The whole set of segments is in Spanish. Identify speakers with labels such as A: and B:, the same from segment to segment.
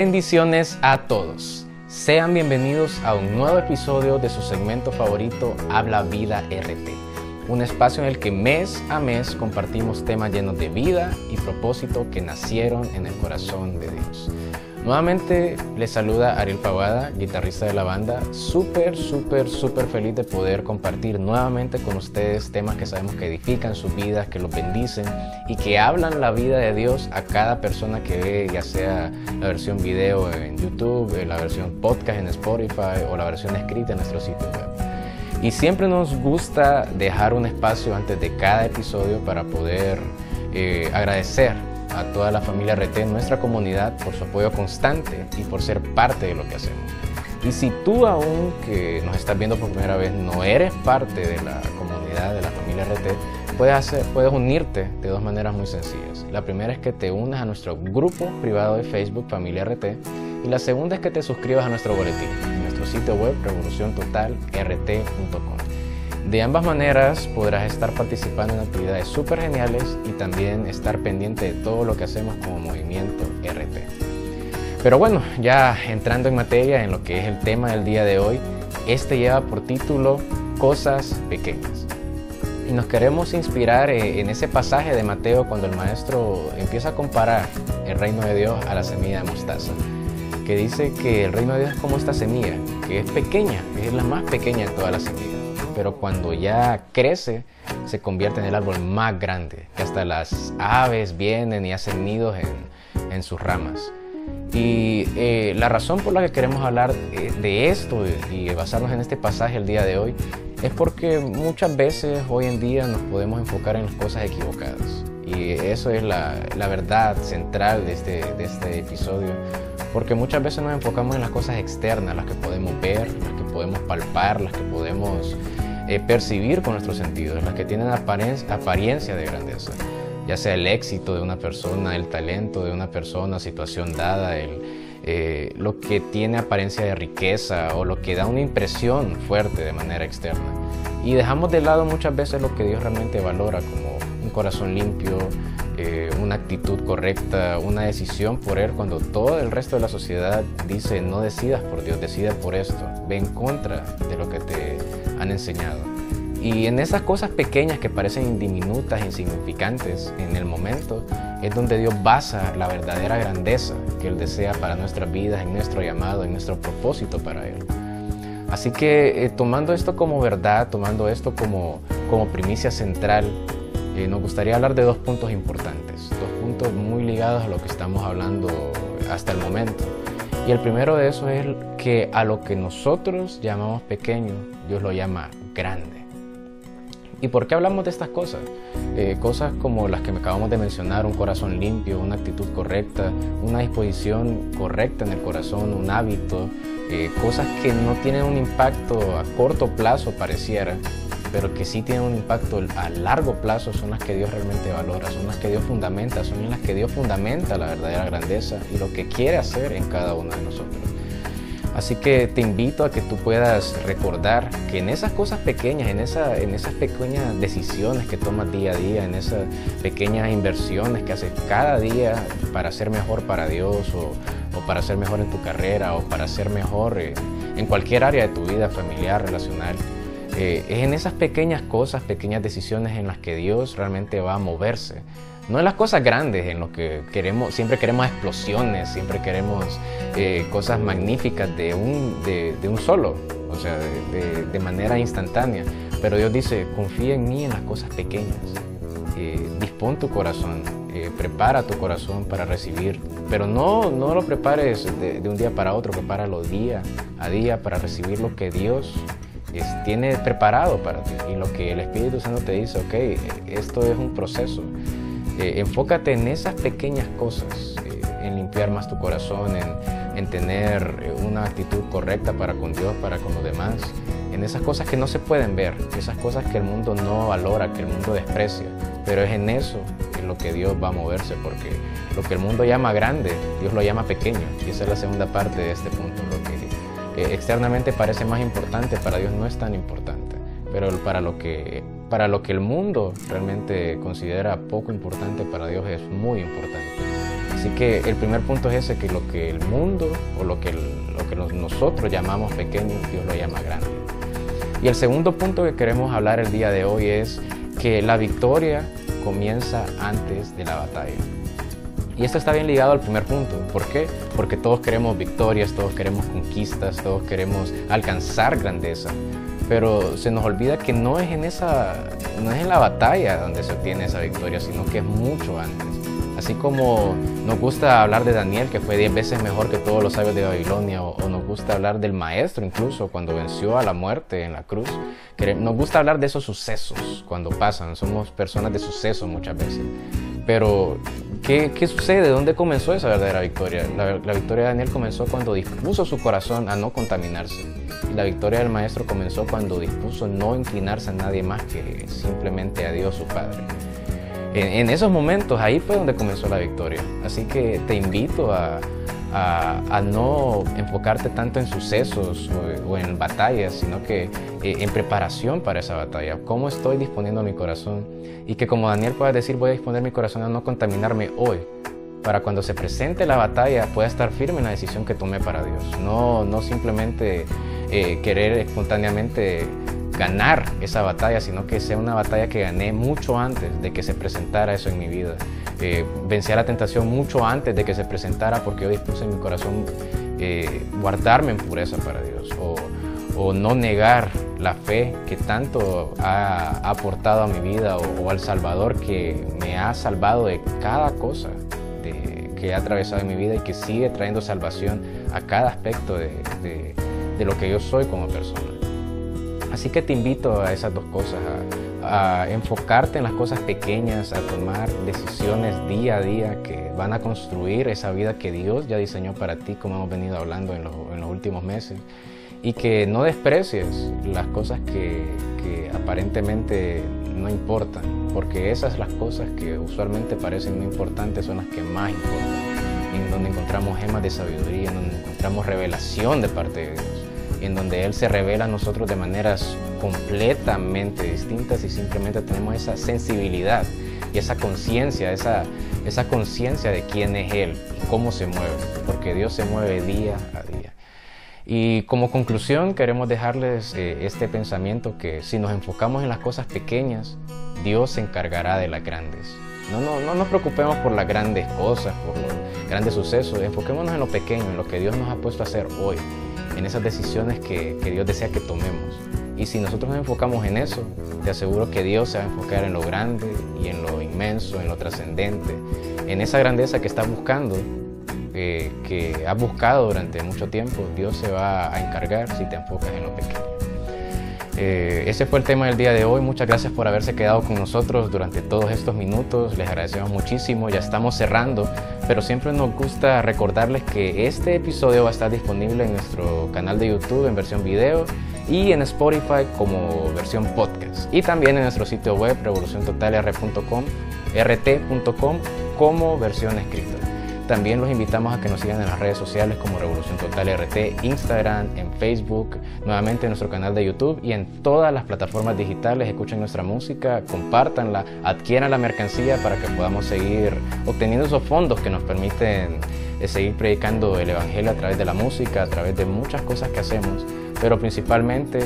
A: Bendiciones a todos. Sean bienvenidos a un nuevo episodio de su segmento favorito Habla Vida RT. Un espacio en el que mes a mes compartimos temas llenos de vida y propósito que nacieron en el corazón de Dios. Nuevamente les saluda Ariel Pavada, guitarrista de la banda. Súper, súper, súper feliz de poder compartir nuevamente con ustedes temas que sabemos que edifican sus vidas, que los bendicen y que hablan la vida de Dios a cada persona que ve, ya sea la versión video en YouTube, la versión podcast en Spotify o la versión escrita en nuestro sitio web. Y siempre nos gusta dejar un espacio antes de cada episodio para poder eh, agradecer a toda la familia RT nuestra comunidad por su apoyo constante y por ser parte de lo que hacemos. Y si tú aún que nos estás viendo por primera vez no eres parte de la comunidad de la familia RT, puedes, hacer, puedes unirte de dos maneras muy sencillas. La primera es que te unas a nuestro grupo privado de Facebook Familia RT y la segunda es que te suscribas a nuestro boletín en nuestro sitio web revoluciontotalrt.com. De ambas maneras podrás estar participando en actividades súper geniales y también estar pendiente de todo lo que hacemos como movimiento RT. Pero bueno, ya entrando en materia en lo que es el tema del día de hoy, este lleva por título Cosas Pequeñas. Y nos queremos inspirar eh, en ese pasaje de Mateo cuando el maestro empieza a comparar el reino de Dios a la semilla de mostaza, que dice que el reino de Dios es como esta semilla, que es pequeña, que es la más pequeña de todas las semillas pero cuando ya crece se convierte en el árbol más grande, que hasta las aves vienen y hacen nidos en, sus ramas. Y eh, la razón por la que queremos hablar eh, de esto y basarnos en este pasaje el día de hoy es porque muchas veces hoy en día nos podemos enfocar en las cosas equivocadas. Y eso es la, verdad central de este, de este episodio. Porque muchas veces nos enfocamos en las cosas externas, las que podemos ver, las que podemos palpar, las que podemos eh, percibir con nuestros sentidos, las que tienen apariencia de grandeza, ya sea el éxito de una persona, el talento de una persona, situación dada, eh, lo que tiene apariencia de riqueza o lo que da una impresión fuerte de manera externa. Y dejamos de lado muchas veces lo que Dios realmente valora, como un corazón limpio, eh, una actitud correcta, una decisión por Él, cuando todo el resto de la sociedad dice no decidas por Dios, decida por esto, ve en contra de lo que te han enseñado. Y en esas cosas pequeñas que parecen diminutas, insignificantes en el momento, es donde Dios basa la verdadera grandeza que Él desea para nuestras vidas, en nuestro llamado, en nuestro propósito para Él. Así que eh, tomando esto como verdad, tomando esto como, como primicia central, eh, nos gustaría hablar de dos puntos importantes, dos puntos muy ligados a lo que estamos hablando hasta el momento. Y el primero de eso es que a lo que nosotros llamamos pequeño, Dios lo llama grande. ¿Y por qué hablamos de estas cosas? Eh, cosas como las que me acabamos de mencionar, un corazón limpio, una actitud correcta, una disposición correcta en el corazón, un hábito, eh, cosas que no tienen un impacto a corto plazo pareciera, pero que sí tienen un impacto a largo plazo son las que Dios realmente valora, son las que Dios fundamenta, son las que Dios fundamenta la verdadera grandeza y lo que quiere hacer en cada uno de nosotros. Así que te invito a que tú puedas recordar que en esas cosas pequeñas, en, esa, en esas pequeñas decisiones que tomas día a día, en esas pequeñas inversiones que haces cada día para ser mejor para Dios o, para ser mejor en tu carrera o para ser mejor eh, en cualquier área de tu vida familiar, relacional, eh, es en esas pequeñas cosas, pequeñas decisiones en las que Dios realmente va a moverse. No en las cosas grandes, en lo que queremos, siempre queremos explosiones, siempre queremos eh, cosas magníficas de un, de, un solo, o sea, de, manera instantánea. Pero Dios dice, confía en mí en las cosas pequeñas. Eh, dispón tu corazón, prepara tu corazón para recibir. Pero no, no lo prepares de, de un día para otro, prepáralo día a día para recibir lo que Dios tiene preparado para ti. Y lo que el Espíritu Santo te dice, ok, esto es un proceso. Eh, enfócate en esas pequeñas cosas, eh, en limpiar más tu corazón, en, tener eh, una actitud correcta para con Dios, para con los demás, en esas cosas que no se pueden ver, esas cosas que el mundo no valora, que el mundo desprecia, pero es en eso en lo que Dios va a moverse, porque lo que el mundo llama grande, Dios lo llama pequeño, y esa es la segunda parte de este punto, lo que externamente parece más importante, para Dios no es tan importante, pero para lo que para lo que el mundo realmente considera poco importante, para Dios es muy importante. Así que el primer punto es ese, que lo que el mundo o lo que, lo que nosotros llamamos pequeño, Dios lo llama grande. Y el segundo punto que queremos hablar el día de hoy es que la victoria comienza antes de la batalla. Y esto está bien ligado al primer punto. ¿Por qué? Porque todos queremos victorias, todos queremos conquistas, todos queremos alcanzar grandeza. Pero se nos olvida que no es en esa, no es en la batalla donde se obtiene esa victoria, sino que es mucho antes. Así como nos gusta hablar de Daniel, que fue diez veces mejor que todos los sabios de Babilonia, o, nos gusta hablar del maestro incluso cuando venció a la muerte en la cruz. Nos gusta hablar de esos sucesos cuando pasan, somos personas de suceso muchas veces. Pero, ¿qué, ¿qué, sucede? ¿Dónde comenzó esa verdadera victoria? La, la victoria de Daniel comenzó cuando dispuso su corazón a no contaminarse. Y la victoria del maestro comenzó cuando dispuso no inclinarse a nadie más que simplemente a Dios su Padre en, esos momentos, ahí fue donde comenzó la victoria. Así que te invito a, no enfocarte tanto en sucesos o, en batallas, sino que eh, en preparación para esa batalla. ¿Cómo estoy disponiendo mi corazón? Y que como Daniel pueda decir, voy a disponer mi corazón a no contaminarme hoy, para cuando se presente la batalla pueda estar firme en la decisión que tomé para Dios. No, no simplemente eh, querer espontáneamente ganar esa batalla, sino que sea una batalla que gané mucho antes de que se presentara eso en mi vida. Eh, a la tentación mucho antes de que se presentara porque yo dispuse en mi corazón eh, guardarme en pureza para Dios o, no negar la fe que tanto ha aportado a mi vida o, al Salvador que me ha salvado de cada cosa que ha atravesado en mi vida y que sigue trayendo salvación a cada aspecto de lo que yo soy como persona. Así que te invito a esas dos cosas, a, enfocarte en las cosas pequeñas, a tomar decisiones día a día que van a construir esa vida que Dios ya diseñó para ti, como hemos venido hablando en, los últimos meses, y que no desprecies las cosas que, aparentemente no importan, porque esas las cosas que usualmente parecen no importantes son las que más importan, en donde encontramos gemas de sabiduría, en donde encontramos revelación de parte de Dios en donde Él se revela a nosotros de maneras completamente distintas y simplemente tenemos esa sensibilidad y esa conciencia, esa, esa conciencia de quién es Él y cómo se mueve, porque Dios se mueve día a día. Y como conclusión queremos dejarles eh, este pensamiento que si nos enfocamos en las cosas pequeñas, Dios se encargará de las grandes. No, no, no nos preocupemos por las grandes cosas, por los grandes sucesos, enfoquémonos en lo pequeño, en lo que Dios nos ha puesto a hacer hoy en esas decisiones que, Dios desea que tomemos. Y si nosotros nos enfocamos en eso, te aseguro que Dios se va a enfocar en lo grande y en lo inmenso, en lo trascendente, en esa grandeza que estás buscando, eh, que has buscado durante mucho tiempo. Dios se va a encargar si te enfocas en lo pequeño. Eh, ese fue el tema del día de hoy. Muchas gracias por haberse quedado con nosotros durante todos estos minutos. Les agradecemos muchísimo. Ya estamos cerrando, pero siempre nos gusta recordarles que este episodio va a estar disponible en nuestro canal de YouTube en versión video y en Spotify como versión podcast. Y también en nuestro sitio web revoluciontotalr.com, rt.com como versión escrita. También los invitamos a que nos sigan en las redes sociales como Revolución Total RT, Instagram, en Facebook, nuevamente en nuestro canal de YouTube y en todas las plataformas digitales. Escuchen nuestra música, compártanla, adquieran la mercancía para que podamos seguir obteniendo esos fondos que nos permiten eh, seguir predicando el Evangelio a través de la música, a través de muchas cosas que hacemos, pero principalmente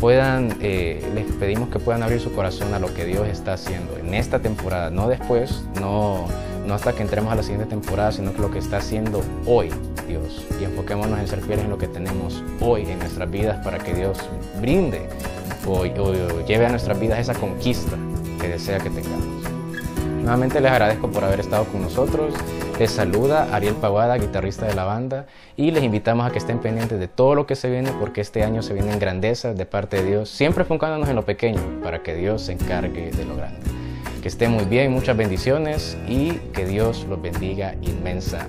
A: puedan, eh, les pedimos que puedan abrir su corazón a lo que Dios está haciendo en esta temporada, no después, no no hasta que entremos a la siguiente temporada, sino que lo que está haciendo hoy Dios. Y enfoquémonos en ser fieles en lo que tenemos hoy en nuestras vidas para que Dios brinde o, lleve a nuestras vidas esa conquista que desea que tengamos. Nuevamente les agradezco por haber estado con nosotros. Les saluda Ariel Pavada, guitarrista de la banda, y les invitamos a que estén pendientes de todo lo que se viene, porque este año se vienen grandezas de parte de Dios, siempre enfocándonos en lo pequeño, para que Dios se encargue de lo grande. Que esté muy bien, muchas bendiciones y que Dios los bendiga inmensa.